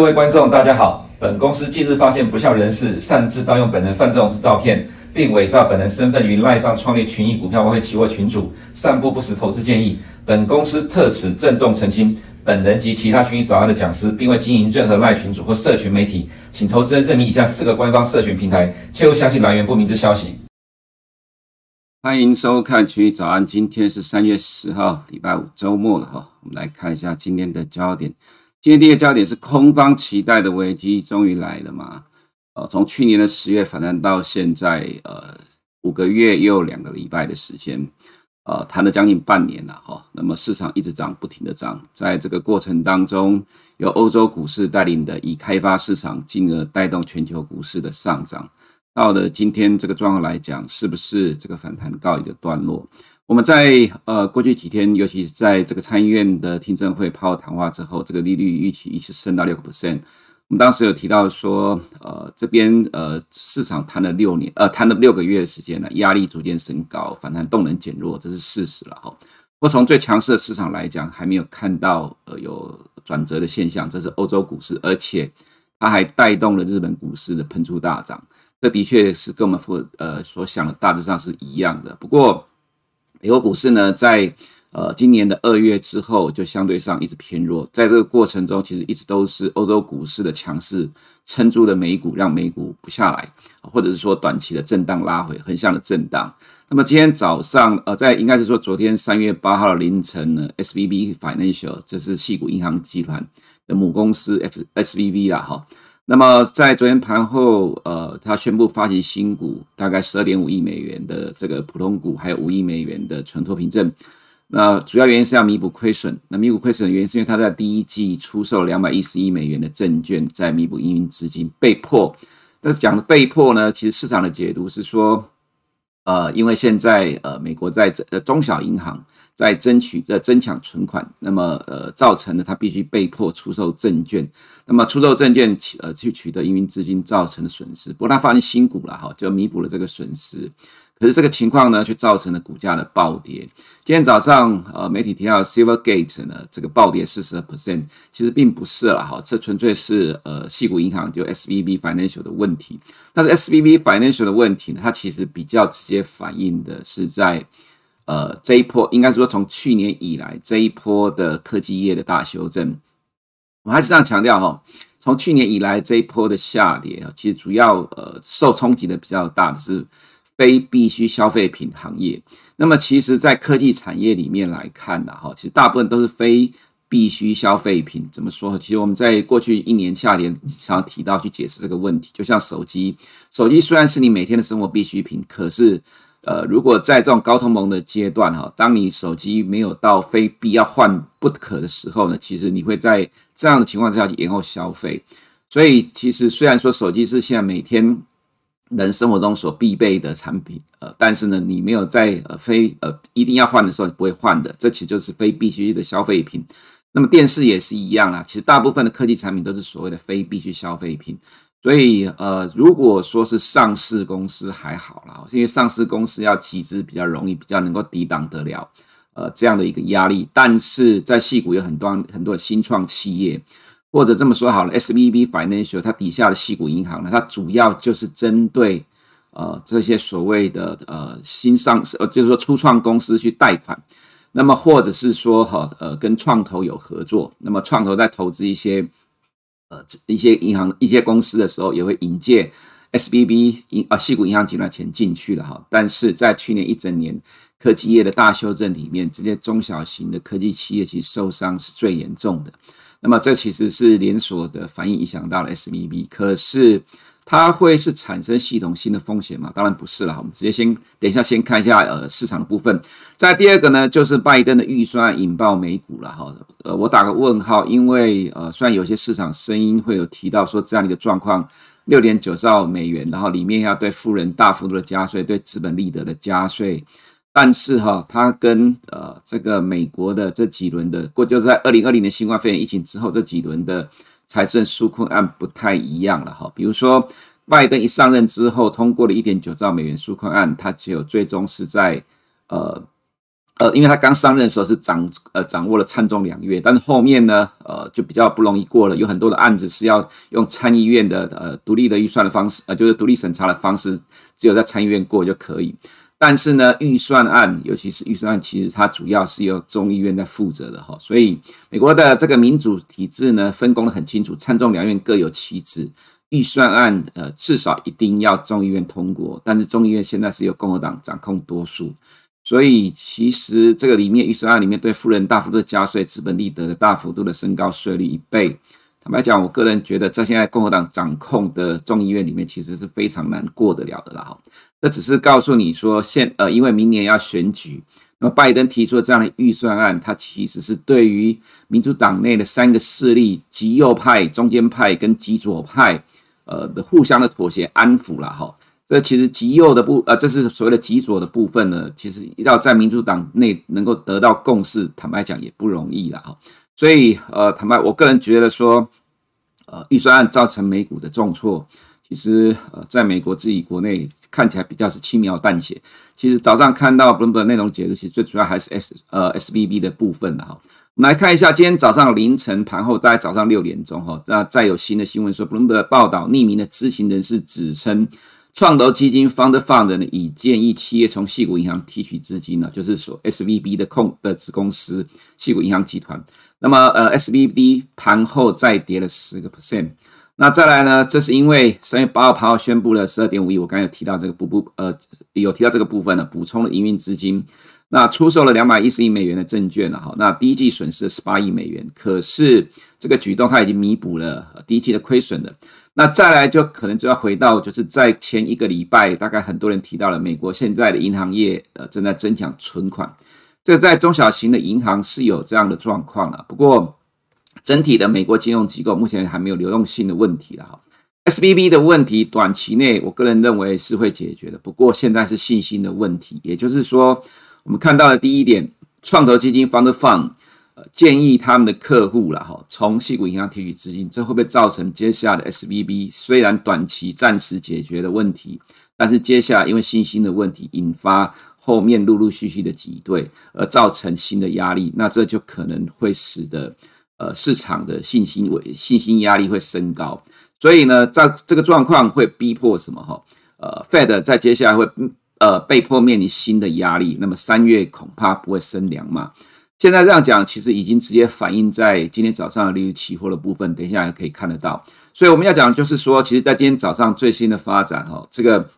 各位观众，大家好。本公司近日发现不肖人士擅自盗用本人范仲式照片，并伪造本人身份于赖上创立群益股票外汇期货群组，散布不实投资建议。本公司特此郑重澄清，本人及其他群益早安的讲师，并未经营任何赖群组或社群媒体，请投资人认明以下四个官方社群平台，切勿相信来源不明之消息。欢迎收看群益早安，今天是三月十号，礼拜五，周末了哈。我们来看一下今天的焦点。今天第一个焦点是空方期待的危机终于来了嘛？呃，从去年的十月反弹到现在，呃，五个月又两个礼拜的时间，呃，谈了将近半年了哈。那么市场一直涨，不停的涨，在这个过程当中，由欧洲股市带领的已开发市场，进而带动全球股市的上涨。到了今天这个状况来讲，是不是这个反弹告一个段落？我们在呃过去几天，尤其是在这个参议院的听证会抛谈话之后，这个利率预期一直升到六个 percent。我们当时有提到说，呃，这边呃市场谈了六年，呃谈了六个月的时间了，压力逐渐升高，反弹动能减弱，这是事实了哈。不过从最强势的市场来讲，还没有看到呃有转折的现象，这是欧洲股市，而且它还带动了日本股市的喷出大涨，这的确是跟我们所呃所想的大致上是一样的。不过，美国股市呢，在呃今年的二月之后，就相对上一直偏弱。在这个过程中，其实一直都是欧洲股市的强势撑住了美股，让美股不下来，或者是说短期的震荡拉回，横向的震荡。那么今天早上，呃，在应该是说昨天三月八号凌晨呢，SVB Financial 这是矽谷银行集团的母公司 F SVB 啦，哈。那么在昨天盘后，呃，他宣布发行新股，大概十二点五亿美元的这个普通股，还有五亿美元的存托凭证。那主要原因是要弥补亏损。那弥补亏损的原因是因为他在第一季出售两百一十亿美元的证券，在弥补营运资金，被迫。但是讲的被迫呢，其实市场的解读是说，呃，因为现在呃，美国在呃中小银行。在争取呃争抢存款，那么呃造成了他必须被迫出售证券，那么出售证券呃去取得营运资金造成的损失。不过他发行新股了哈，就弥补了这个损失。可是这个情况呢，却造成了股价的暴跌。今天早上呃媒体提到 Silvergate 呢这个暴跌四十二 percent，其实并不是了哈，这纯粹是呃矽谷银行就 SVB Financial 的问题。但是 SVB Financial 的问题呢，它其实比较直接反映的是在。呃，这一波应该说从去年以来这一波的科技业的大修正，我还是这样强调哈，从去年以来这一波的下跌啊，其实主要呃受冲击的比较大的是非必需消费品行业。那么其实，在科技产业里面来看呢，哈，其实大部分都是非必需消费品。怎么说？其实我们在过去一年下跌常提到去解释这个问题，就像手机，手机虽然是你每天的生活必需品，可是。呃，如果在这种高通膨的阶段哈，当你手机没有到非必要换不可的时候呢，其实你会在这样的情况之下延后消费。所以，其实虽然说手机是现在每天人生活中所必备的产品，呃，但是呢，你没有在呃非呃一定要换的时候不会换的，这其实就是非必需的消费品。那么电视也是一样啦，其实大部分的科技产品都是所谓的非必需消费品。所以，呃，如果说是上市公司还好啦，因为上市公司要集资比较容易，比较能够抵挡得了，呃，这样的一个压力。但是在矽谷有很多很多新创企业，或者这么说好了，SVB Financial 它底下的矽谷银行呢，它主要就是针对呃这些所谓的呃新上市，呃就是说初创公司去贷款，那么或者是说哈呃跟创投有合作，那么创投在投资一些。呃，一些银行、一些公司的时候，也会引介 SBB 银啊，矽谷银行集团钱进去了哈。但是在去年一整年科技业的大修正里面，这些中小型的科技企业其实受伤是最严重的。那么这其实是连锁的反应影响到了 SBB 可是。它会是产生系统性的风险吗？当然不是了。我们直接先等一下，先看一下呃市场的部分。再第二个呢，就是拜登的预算引爆美股了哈。呃，我打个问号，因为呃虽然有些市场声音会有提到说这样的一个状况，六点九兆美元，然后里面要对富人大幅度的加税，对资本利得的加税，但是哈，它跟呃这个美国的这几轮的过，就在二零二零年新冠肺炎疫情之后这几轮的。财政纾困案不太一样了哈，比如说拜登一上任之后通过了一点九兆美元纾困案，它只有最终是在呃呃，因为他刚上任的时候是掌呃掌握了参众两院，但是后面呢，呃，就比较不容易过了，有很多的案子是要用参议院的呃独立的预算的方式，呃，就是独立审查的方式，只有在参议院过就可以。但是呢，预算案，尤其是预算案，其实它主要是由众议院在负责的哈，所以美国的这个民主体制呢，分工得很清楚，参众两院各有其职。预算案呃，至少一定要众议院通过，但是众议院现在是由共和党掌控多数。所以其实这个里面预算案里面对富人大幅度的加税，资本利得的大幅度的升高税率一倍。坦白讲，我个人觉得在现在共和党掌控的众议院里面，其实是非常难过得了的啦。哈，这只是告诉你说现呃，因为明年要选举，那么拜登提出了这样的预算案，他其实是对于民主党内的三个势力极右派、中间派跟极左派呃的互相的妥协安抚了哈。这其实极右的部，呃，这是所谓的极左的部分呢，其实要在民主党内能够得到共识，坦白讲也不容易了哈。所以，呃，坦白，我个人觉得说，呃，预算案造成美股的重挫，其实，呃，在美国自己国内看起来比较是轻描淡写。其实早上看到 Bloomberg 内容解读，其实最主要还是 S 呃 SBB 的部分的哈。我们来看一下今天早上凌晨盘后，大概早上六点钟哈，那再有新的新闻说，Bloomberg 报道匿名的知情人士指称。创投基金 Fund Fund 呢，已建议企业从矽谷银行提取资金呢，就是说 SVB 的控的子公司矽谷银行集团。那么呃，SVB 盘后再跌了十个 percent。那再来呢，这是因为三月八号盘后宣布了十二点五亿，我刚才有提到这个补补呃有提到这个部分呢，补充了营运资金。那出售了两百一十亿美元的证券了哈，那第一季损失了十八亿美元，可是这个举动它已经弥补了第一季的亏损的。那再来就可能就要回到，就是在前一个礼拜，大概很多人提到了美国现在的银行业呃正在增强存款，这在中小型的银行是有这样的状况了。不过整体的美国金融机构目前还没有流动性的问题了哈。SBB 的问题短期内我个人认为是会解决的，不过现在是信心的问题，也就是说我们看到的第一点，创投基金 Fund Fund。建议他们的客户了哈，从矽谷银行提取资金，这会不会造成接下来的 SVB 虽然短期暂时解决的问题，但是接下来因为信心的问题引发后面陆陆续续的挤兑，而造成新的压力，那这就可能会使得呃市场的信心为信心压力会升高，所以呢，在这个状况会逼迫什么哈？呃，Fed 在接下来会呃被迫面临新的压力，那么三月恐怕不会升两码。现在这样讲，其实已经直接反映在今天早上利率期货的部分，等一下也可以看得到。所以我们要讲，就是说，其实，在今天早上最新的发展，哈，这个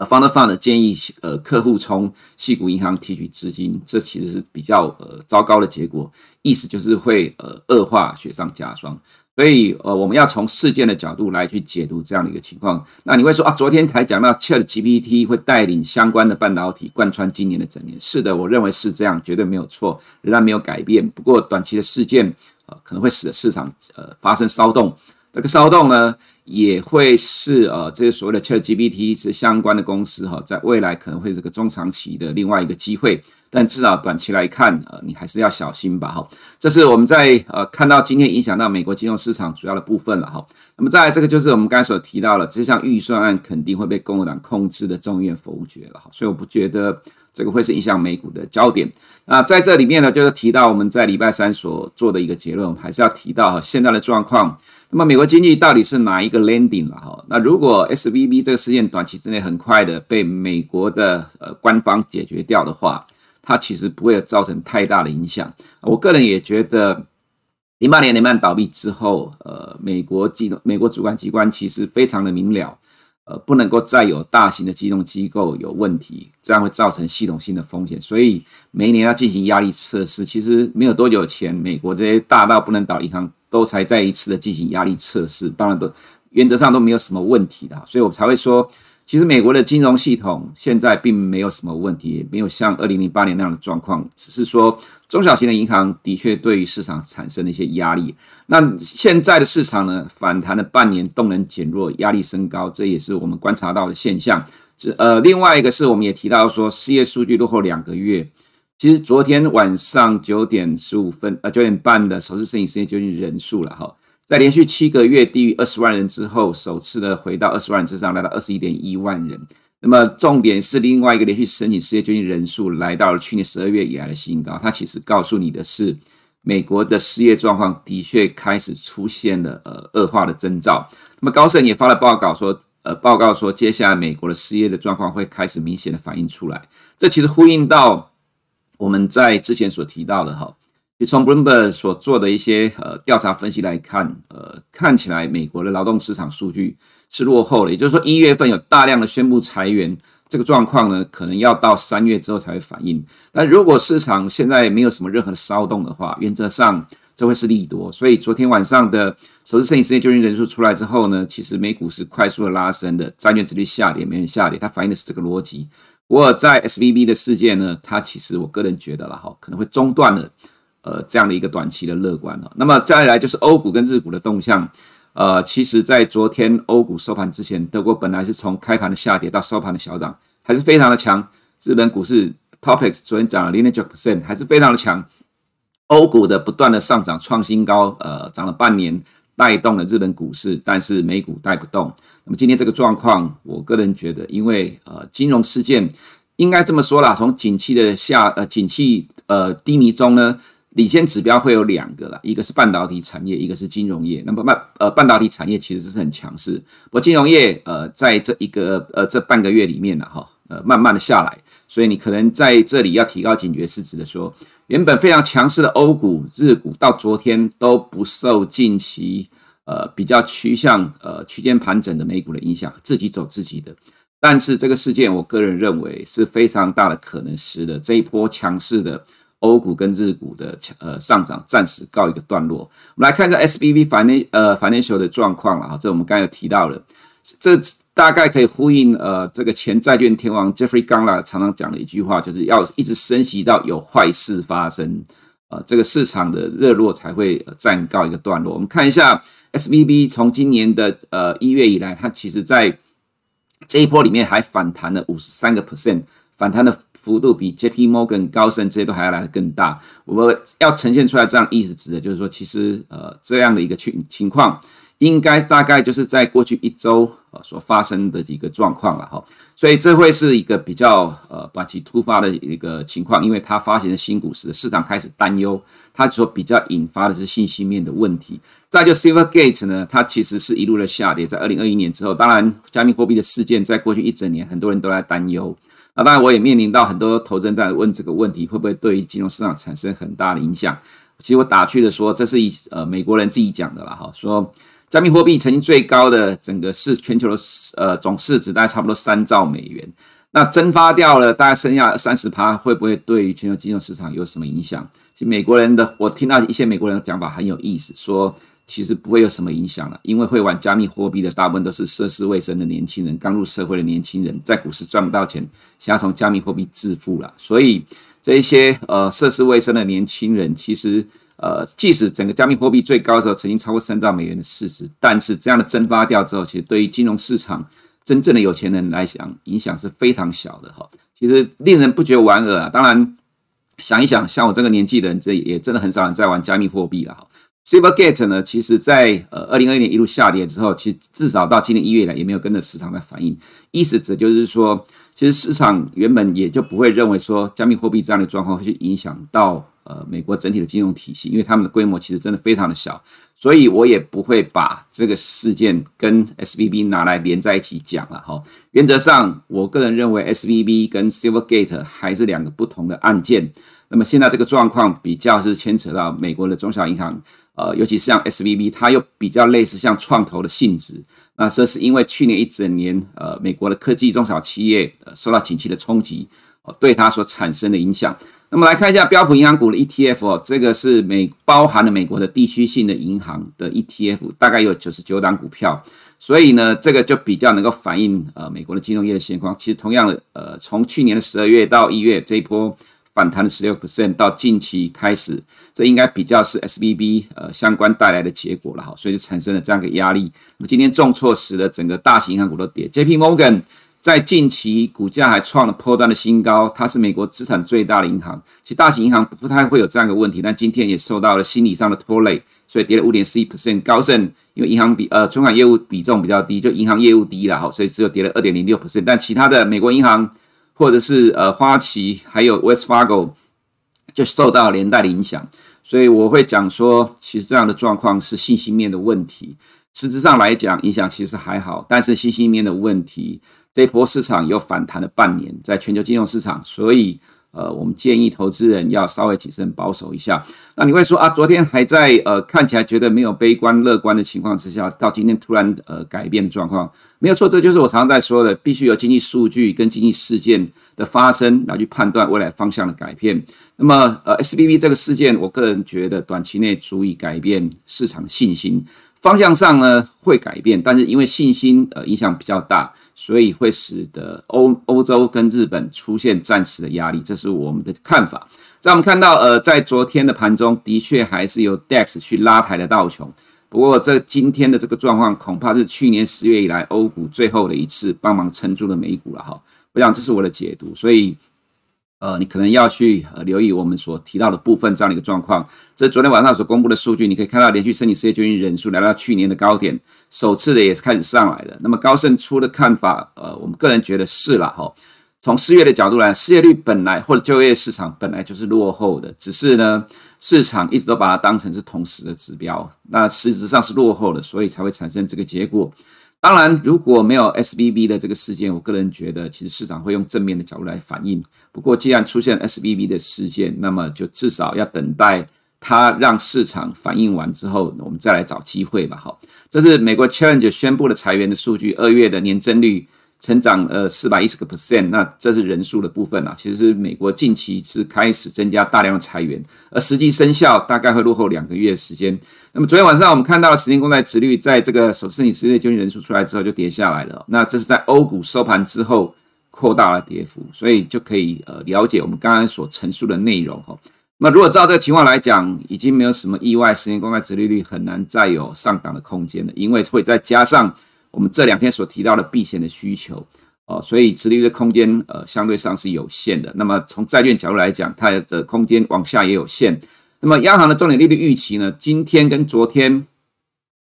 呃，Fund Fund 建议呃客户从矽谷银行提取资金，这其实是比较呃糟糕的结果，意思就是会呃恶化雪上加霜。所以，呃，我们要从事件的角度来去解读这样的一个情况。那你会说啊，昨天才讲到 ChatGPT 会带领相关的半导体贯穿今年的整年。是的，我认为是这样，绝对没有错，仍然没有改变。不过，短期的事件，呃，可能会使得市场呃发生骚动。这个骚动呢，也会是呃这些所谓的 ChatGPT 是相关的公司哈，在未来可能会是个中长期的另外一个机会。但至少短期来看，呃，你还是要小心吧，哈。这是我们在呃看到今天影响到美国金融市场主要的部分了，哈。那么再来这个就是我们刚才所提到了，这项预算案肯定会被共和党控制的众议院否决了，哈。所以我不觉得这个会是影响美股的焦点。那在这里面呢，就是提到我们在礼拜三所做的一个结论，我们还是要提到哈现在的状况。那么美国经济到底是哪一个 landing 了，哈？那如果 SVB 这个事件短期之内很快的被美国的呃官方解决掉的话，它其实不会造成太大的影响。我个人也觉得，零八年雷曼倒闭之后，呃，美国金融美国主管机关其实非常的明了，呃，不能够再有大型的金融机构有问题，这样会造成系统性的风险。所以每一年要进行压力测试。其实没有多久前，美国这些大到不能倒的银行都才再一次的进行压力测试，当然都原则上都没有什么问题的。所以我才会说。其实美国的金融系统现在并没有什么问题，也没有像二零零八年那样的状况，只是说中小型的银行的确对于市场产生了一些压力。那现在的市场呢，反弹了半年，动能减弱，压力升高，这也是我们观察到的现象。这呃，另外一个是我们也提到说，失业数据落后两个月。其实昨天晚上九点十五分，呃九点半的首次申请失业救济人数了哈。在连续七个月低于二十万人之后，首次的回到二十万人之上，来到二十一点一万人。那么重点是另外一个连续申请失业救济人数来到了去年十二月以来的新高，它其实告诉你的是，美国的失业状况的确开始出现了呃恶化的征兆。那么高盛也发了报告说，呃报告说接下来美国的失业的状况会开始明显的反映出来，这其实呼应到我们在之前所提到的哈。就从 Bloomberg 所做的一些呃调查分析来看，呃，看起来美国的劳动市场数据是落后的，也就是说一月份有大量的宣布裁员，这个状况呢，可能要到三月之后才会反映。但如果市场现在没有什么任何的骚动的话，原则上这会是利多。所以昨天晚上的首次申请失业救济人数出来之后呢，其实美股是快速的拉升的，债券殖利率下跌，美元下跌，它反映的是这个逻辑。不过在 SVB 的事件呢，它其实我个人觉得了哈，可能会中断了。呃，这样的一个短期的乐观了。那么再来就是欧股跟日股的动向。呃，其实，在昨天欧股收盘之前，德国本来是从开盘的下跌到收盘的小涨，还是非常的强。日本股市 Topix 昨天涨了零点九 percent，还是非常的强。欧股的不断的上涨创新高，呃，涨了半年，带动了日本股市，但是美股带不动。那么今天这个状况，我个人觉得，因为呃，金融事件应该这么说啦，从景气的下呃景气呃低迷中呢。领先指标会有两个啦，一个是半导体产业，一个是金融业。那么半呃半导体产业其实是很强势，不过金融业呃在这一个呃这半个月里面呢哈呃慢慢的下来，所以你可能在这里要提高警觉，是指的说原本非常强势的欧股、日股到昨天都不受近期呃比较趋向呃区间盘整的美股的影响，自己走自己的。但是这个事件，我个人认为是非常大的可能是的，这一波强势的。欧股跟日股的呃上涨暂时告一个段落。我们来看一下 S B B 反内呃 Financial 的状况了哈，这我们刚才有提到了，这大概可以呼应呃这个前债券天王 Jeffrey gunla 常常讲的一句话，就是要一直升息到有坏事发生，呃这个市场的热络才会暂告一个段落。我们看一下 S B B 从今年的呃一月以来，它其实在这一波里面还反弹了五十三个 percent，反弹的。幅度比 J.P. Morgan、高盛这些都还要来得更大。我们要呈现出来这样意思，指的就是说，其实呃这样的一个情情况，应该大概就是在过去一周呃所发生的一个状况了哈。所以这会是一个比较呃短期突发的一个情况，因为它发行的新股时，市场开始担忧，它所比较引发的是信息面的问题。再就 Silvergate 呢，它其实是一路的下跌，在二零二一年之后，当然加密货币的事件在过去一整年，很多人都在担忧。那当然，我也面临到很多投资人在问这个问题，会不会对于金融市场产生很大的影响？其实我打趣的说，这是以呃美国人自己讲的啦哈，说加密货币曾经最高的整个市全球的呃总市值大概差不多三兆美元，那蒸发掉了大概剩下三十趴，会不会对于全球金融市场有什么影响？其实美国人的我听到一些美国人的讲法很有意思，说。其实不会有什么影响了，因为会玩加密货币的大部分都是涉世未深的年轻人，刚入社会的年轻人，在股市赚不到钱，想要从加密货币致富了。所以这一些呃涉世未深的年轻人，其实呃即使整个加密货币最高的时候曾经超过三兆美元的市值，但是这样的蒸发掉之后，其实对于金融市场真正的有钱人来讲，影响是非常小的哈。其实令人不觉得莞尔啊。当然想一想，像我这个年纪的人，这也真的很少人在玩加密货币了哈。Silvergate 呢，其实在呃二零二一年一路下跌之后，其实至少到今年一月来也没有跟着市场在反应。意思指就是说，其实市场原本也就不会认为说加密货币这样的状况会去影响到呃美国整体的金融体系，因为他们的规模其实真的非常的小，所以我也不会把这个事件跟 SVB 拿来连在一起讲了哈。原则上，我个人认为 SVB 跟 Silvergate 还是两个不同的案件。那么现在这个状况比较是牵扯到美国的中小银行。呃，尤其是像 SVB，它又比较类似像创投的性质。那这是因为去年一整年，呃，美国的科技中小企业受到景气的冲击，呃，对它所产生的影响。那么来看一下标普银行股的 ETF 哦，这个是美包含了美国的地区性的银行的 ETF，大概有九十九档股票。所以呢，这个就比较能够反映呃美国的金融业的现况。其实同样的，呃，从去年的十二月到一月这一波。反弹的十六 percent 到近期开始，这应该比较是 SBB 呃相关带来的结果了哈，所以就产生了这样一个压力。那么今天重挫使得整个大型银行股都跌，JP Morgan 在近期股价还创了波段的新高，它是美国资产最大的银行。其实大型银行不太会有这样的问题，但今天也受到了心理上的拖累，所以跌了五点四一 percent。高盛因为银行比呃存款业务比重比较低，就银行业务低了哈，所以只有跌了二点零六 percent。但其他的美国银行或者是呃花旗还有 West Fargo 就受到连带的影响，所以我会讲说，其实这样的状况是信心面的问题。实质上来讲，影响其实还好，但是信心面的问题。这一波市场又反弹了半年，在全球金融市场，所以呃，我们建议投资人要稍微谨慎保守一下。那你会说啊，昨天还在呃看起来觉得没有悲观乐观的情况之下，到今天突然呃改变的状况，没有错，这就是我常常在说的，必须有经济数据跟经济事件的发生来去判断未来方向的改变。那么呃，S B B 这个事件，我个人觉得短期内足以改变市场信心。方向上呢会改变，但是因为信心呃影响比较大，所以会使得欧欧洲跟日本出现暂时的压力，这是我们的看法。在我们看到呃在昨天的盘中的确还是由 DAX 去拉抬的道琼，不过这今天的这个状况恐怕是去年十月以来欧股最后的一次帮忙撑住了美股了哈。我想这是我的解读，所以。呃，你可能要去留意我们所提到的部分这样的一个状况。这是昨天晚上所公布的数据，你可以看到连续申请失业救济人数来到去年的高点，首次的也是开始上来了。那么高盛出的看法，呃，我们个人觉得是了哈。从失业的角度来，失业率本来或者就业市场本来就是落后的，只是呢市场一直都把它当成是同时的指标，那实质上是落后的，所以才会产生这个结果。当然，如果没有 SBB 的这个事件，我个人觉得其实市场会用正面的角度来反应。不过，既然出现 SBB 的事件，那么就至少要等待它让市场反应完之后，我们再来找机会吧。好，这是美国 Challenger 宣布的裁员的数据，二月的年增率。成长呃四百一十个 percent，那这是人数的部分啊。其实是美国近期是开始增加大量的裁员，而实际生效大概会落后两个月时间。那么昨天晚上我们看到了十年公债殖率在这个首次申请失业救济人数出来之后就跌下来了。那这是在欧股收盘之后扩大了跌幅，所以就可以呃了解我们刚刚所陈述的内容哈。那如果照这个情况来讲，已经没有什么意外，十年公债殖利率很难再有上档的空间了，因为会再加上。我们这两天所提到的避险的需求，哦，所以殖利率的空间呃相对上是有限的。那么从债券角度来讲，它的空间往下也有限。那么央行的重点利率预期呢，今天跟昨天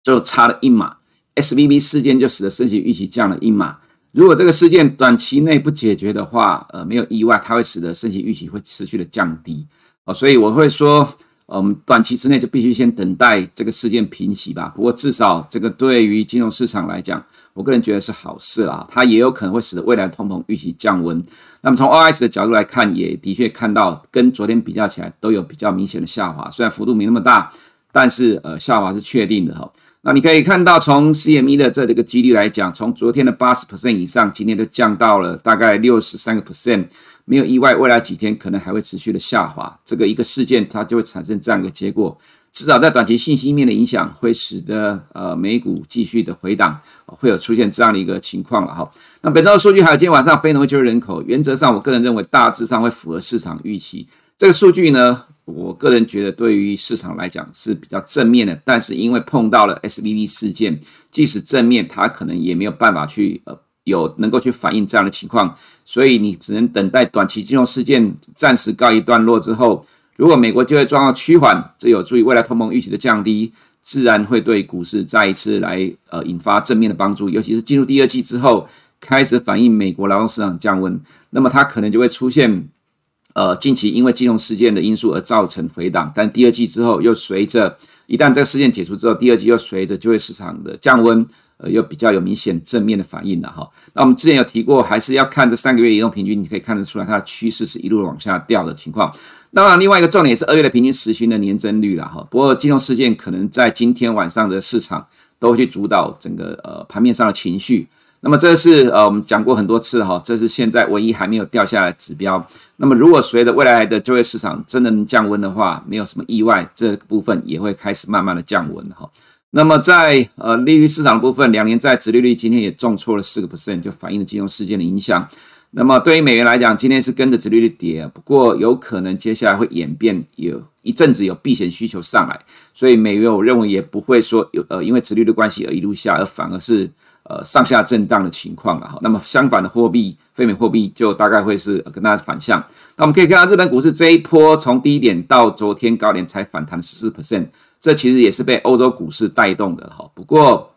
就差了一码。SVB 事件就使得升息预期降了一码。如果这个事件短期内不解决的话，呃，没有意外，它会使得升息预期会持续的降低。哦，所以我会说。我们短期之内就必须先等待这个事件平息吧。不过至少这个对于金融市场来讲，我个人觉得是好事啦。它也有可能会使得未来通膨预期降温。那么从 OIS 的角度来看，也的确看到跟昨天比较起来都有比较明显的下滑，虽然幅度没那么大，但是呃下滑是确定的哈。那你可以看到从 CME 的这个几率来讲，从昨天的八十 percent 以上，今天都降到了大概六十三个 percent。没有意外，未来几天可能还会持续的下滑。这个一个事件，它就会产生这样一个结果。至少在短期信息面的影响，会使得呃美股继续的回档，会有出现这样的一个情况了哈。那本周的数据还有今天晚上非农就业人口，原则上我个人认为大致上会符合市场预期。这个数据呢，我个人觉得对于市场来讲是比较正面的。但是因为碰到了 SVB 事件，即使正面，它可能也没有办法去呃。有能够去反映这样的情况，所以你只能等待短期金融事件暂时告一段落之后，如果美国就业状况趋缓，这有助于未来通膨预期的降低，自然会对股市再一次来呃引发正面的帮助。尤其是进入第二季之后，开始反映美国劳动市场降温，那么它可能就会出现呃近期因为金融事件的因素而造成回档，但第二季之后又随着一旦这个事件解除之后，第二季又随着就业市场的降温。呃，有比较有明显正面的反应的哈。那我们之前有提过，还是要看这三个月移动平均，你可以看得出来它的趋势是一路往下掉的情况。当然，另外一个重点也是二月的平均时薪的年增率了哈。不过金融事件可能在今天晚上的市场都会去主导整个呃盘面上的情绪。那么这是呃我们讲过很多次哈，这是现在唯一还没有掉下来指标。那么如果随着未来的就业市场真的能降温的话，没有什么意外，这部分也会开始慢慢的降温哈。那么在呃利率市场的部分，两年债殖利率今天也重挫了四个 percent，就反映了金融事件的影响。那么对于美元来讲，今天是跟着殖利率跌，不过有可能接下来会演变，有一阵子有避险需求上来，所以美元我认为也不会说有呃因为殖利率的关系而一路下，而反而是呃上下震荡的情况了哈。那么相反的货币，非美货币就大概会是跟大家反向。那我们可以看到日本股市这一波从低点到昨天高点才反弹十四 percent，这其实也是被欧洲股市带动的哈。不过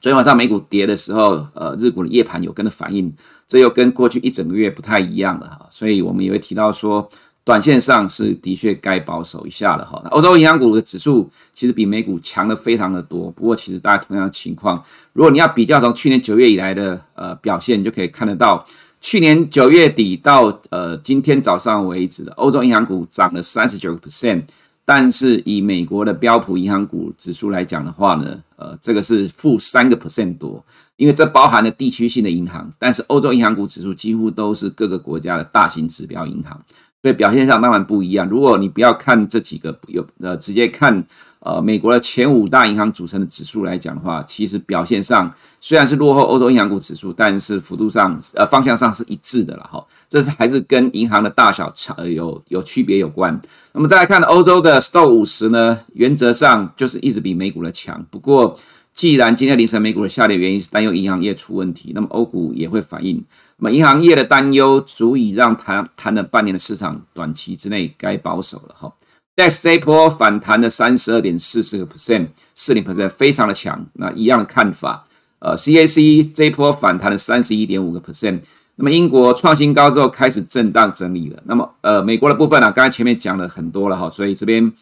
昨天晚上美股跌的时候，呃，日股的夜盘有跟着反应，这又跟过去一整个月不太一样了哈。所以我们也会提到说。短线上是的确该保守一下了哈。欧洲银行股的指数其实比美股强的非常的多，不过其实大家同样的情况，如果你要比较从去年九月以来的呃表现，你就可以看得到，去年九月底到呃今天早上为止的欧洲银行股涨了三十九个 percent，但是以美国的标普银行股指数来讲的话呢，呃这个是负三个 percent 多，因为这包含了地区性的银行，但是欧洲银行股指数几乎都是各个国家的大型指标银行。所以表现上当然不一样。如果你不要看这几个有呃，直接看呃美国的前五大银行组成的指数来讲的话，其实表现上虽然是落后欧洲银行股指数，但是幅度上呃方向上是一致的了哈。这是还是跟银行的大小差有有区别有关。那么再来看欧洲的 Sto 五十呢，原则上就是一直比美股的强。不过既然今天凌晨美股的下跌原因是担忧银行业出问题，那么欧股也会反应。那么银行业的担忧足以让谈谈了半年的市场短期之内该保守了哈。DAX 这一波反弹了三十二点四四个 percent，四零 percent 非常的强。那一样的看法，呃，CAC 这一波反弹了三十一点五个 percent。那么英国创新高之后开始震荡整理了。那么呃，美国的部分呢、啊，刚才前面讲了很多了哈，所以这边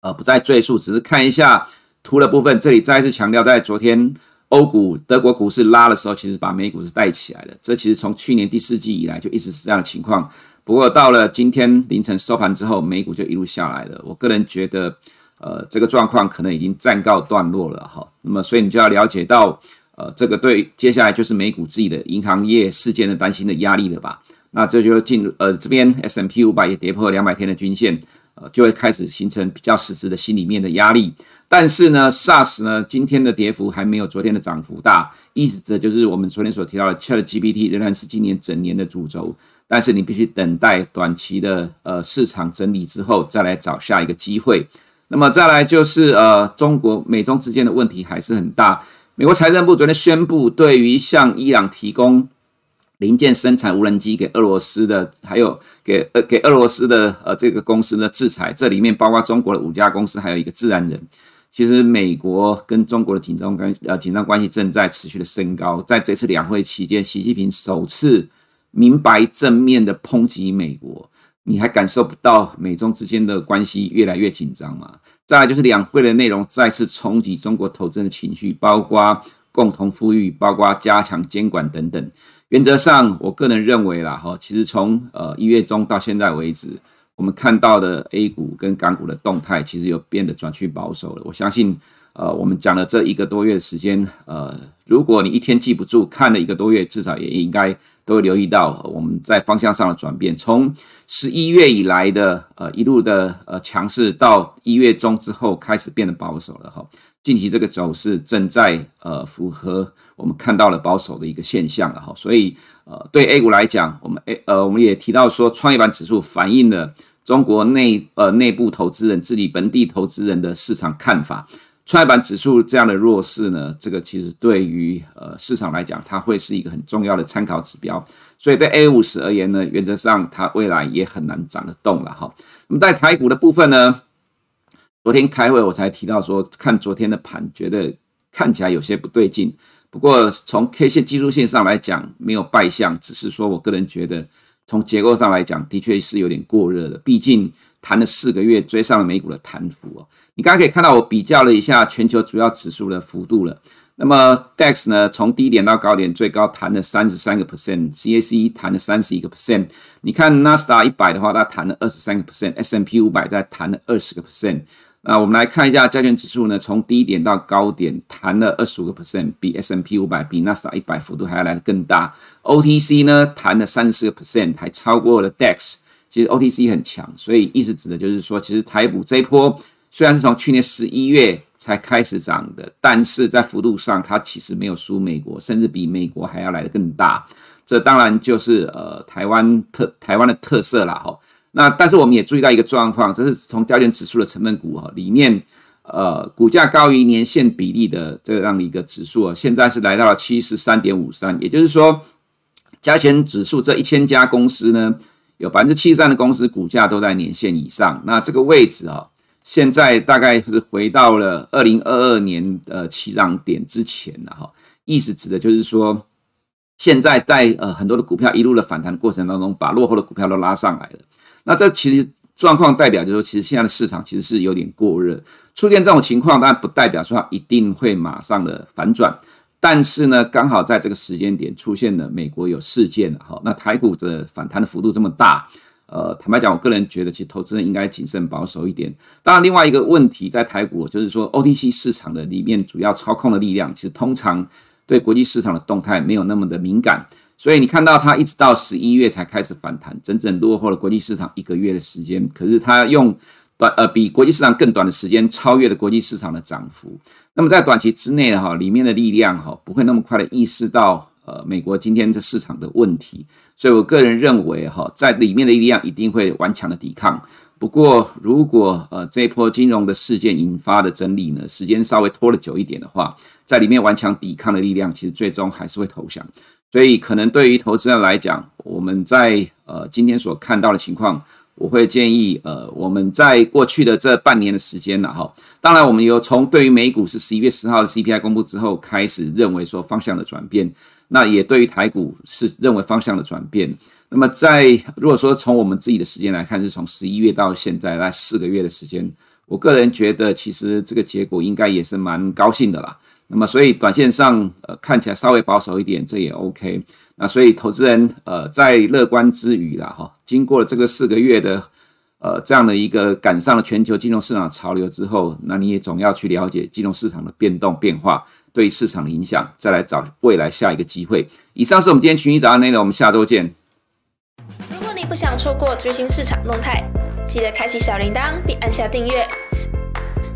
呃不再赘述，只是看一下。图的部分，这里再次强调，在昨天欧股、德国股市拉的时候，其实把美股是带起来的。这其实从去年第四季以来就一直是这样的情况。不过到了今天凌晨收盘之后，美股就一路下来了。我个人觉得，呃，这个状况可能已经暂告段落了哈。那么，所以你就要了解到，呃，这个对接下来就是美股自己的银行业事件的担心的压力了吧？那这就进入呃这边 S M P 五百也跌破两百天的均线，呃，就会开始形成比较实质的心里面的压力。但是呢，SaaS 呢，今天的跌幅还没有昨天的涨幅大，意思着就是我们昨天所提到的 ChatGPT 仍然是今年整年的主轴，但是你必须等待短期的呃市场整理之后再来找下一个机会。那么再来就是呃中国美中之间的问题还是很大。美国财政部昨天宣布，对于向伊朗提供零件生产无人机给俄罗斯的，还有给呃给俄罗斯的呃这个公司的制裁，这里面包括中国的五家公司，还有一个自然人。其实美国跟中国的紧张关呃紧张关系正在持续的升高，在这次两会期间，习近平首次明白正面的抨击美国，你还感受不到美中之间的关系越来越紧张吗？再来就是两会的内容再次冲击中国投资人的情绪，包括共同富裕，包括加强监管等等。原则上，我个人认为啦，哈，其实从呃一月中到现在为止。我们看到的 A 股跟港股的动态，其实有变得转趋保守了。我相信，呃，我们讲了这一个多月的时间，呃，如果你一天记不住，看了一个多月，至少也应该都会留意到我们在方向上的转变。从十一月以来的呃一路的呃强势，到一月中之后开始变得保守了哈。近期这个走势正在呃符合我们看到了保守的一个现象了哈。所以呃对 A 股来讲，我们 A 呃我们也提到说，创业板指数反映了。中国内呃内部投资人、自己本地投资人的市场看法，创业板指数这样的弱势呢，这个其实对于呃市场来讲，它会是一个很重要的参考指标。所以对 A 五十而言呢，原则上它未来也很难涨得动了哈。那么在台股的部分呢，昨天开会我才提到说，看昨天的盘，觉得看起来有些不对劲。不过从 K 线技术线上来讲，没有败相，只是说我个人觉得。从结构上来讲，的确是有点过热的。毕竟谈了四个月，追上了美股的弹幅哦。你刚刚可以看到，我比较了一下全球主要指数的幅度了。那么 DAX 呢，从低点到高点最高弹了三十三个 percent，CAC 弹了三十一个 percent。你看纳斯达一百的话，它弹了二十三个 percent，S&P 五百再弹了二十个 percent。那我们来看一下加权指数呢，从低点到高点弹了二十五个 percent，比 S M P 五百、比纳斯达一百幅度还要来得更大。OTC 呢，弹了三十四个 percent，还超过了 DAX。其实 OTC 很强，所以意思指的就是说，其实台股这一波虽然是从去年十一月才开始涨的，但是在幅度上它其实没有输美国，甚至比美国还要来得更大。这当然就是呃台湾特台湾的特色啦，哈。那但是我们也注意到一个状况，这是从加权指数的成分股哈里面，呃股价高于年线比例的这样的一个指数啊，现在是来到了七十三点五三，也就是说，加权指数这一千家公司呢，有百分之七十三的公司股价都在年线以上。那这个位置啊，现在大概是回到了二零二二年的起涨点之前了哈。意思指的就是说，现在在呃很多的股票一路的反弹过程当中，把落后的股票都拉上来了。那这其实状况代表就是说，其实现在的市场其实是有点过热。出现这种情况，当然不代表说它一定会马上的反转。但是呢，刚好在这个时间点出现了美国有事件了哈，那台股的反弹的幅度这么大，呃，坦白讲，我个人觉得其实投资人应该谨慎保守一点。当然，另外一个问题在台股就是说，OTC 市场的里面主要操控的力量，其实通常对国际市场的动态没有那么的敏感，所以你看到它一直到十一月才开始反弹，整整落后了国际市场一个月的时间，可是它用。短呃，比国际市场更短的时间超越了国际市场的涨幅。那么在短期之内哈，里面的力量哈不会那么快的意识到呃美国今天的市场的问题。所以我个人认为哈，在里面的力量一定会顽强的抵抗。不过如果呃这一波金融的事件引发的整理呢，时间稍微拖了久一点的话，在里面顽强抵抗的力量其实最终还是会投降。所以可能对于投资人来讲，我们在呃今天所看到的情况。我会建议，呃，我们在过去的这半年的时间了哈，当然我们有从对于美股是十一月十号的 CPI 公布之后开始认为说方向的转变，那也对于台股是认为方向的转变。那么在如果说从我们自己的时间来看，是从十一月到现在那四个月的时间，我个人觉得其实这个结果应该也是蛮高兴的啦。那么所以短线上，呃，看起来稍微保守一点，这也 OK。那所以投资人呃在乐观之余啦哈，经过了这个四个月的呃这样的一个赶上了全球金融市场潮流之后，那你也总要去了解金融市场的变动变化对市场的影响，再来找未来下一个机会。以上是我们今天群益早安内容，我们下周见。如果你不想错过最新市场动态，记得开启小铃铛并按下订阅。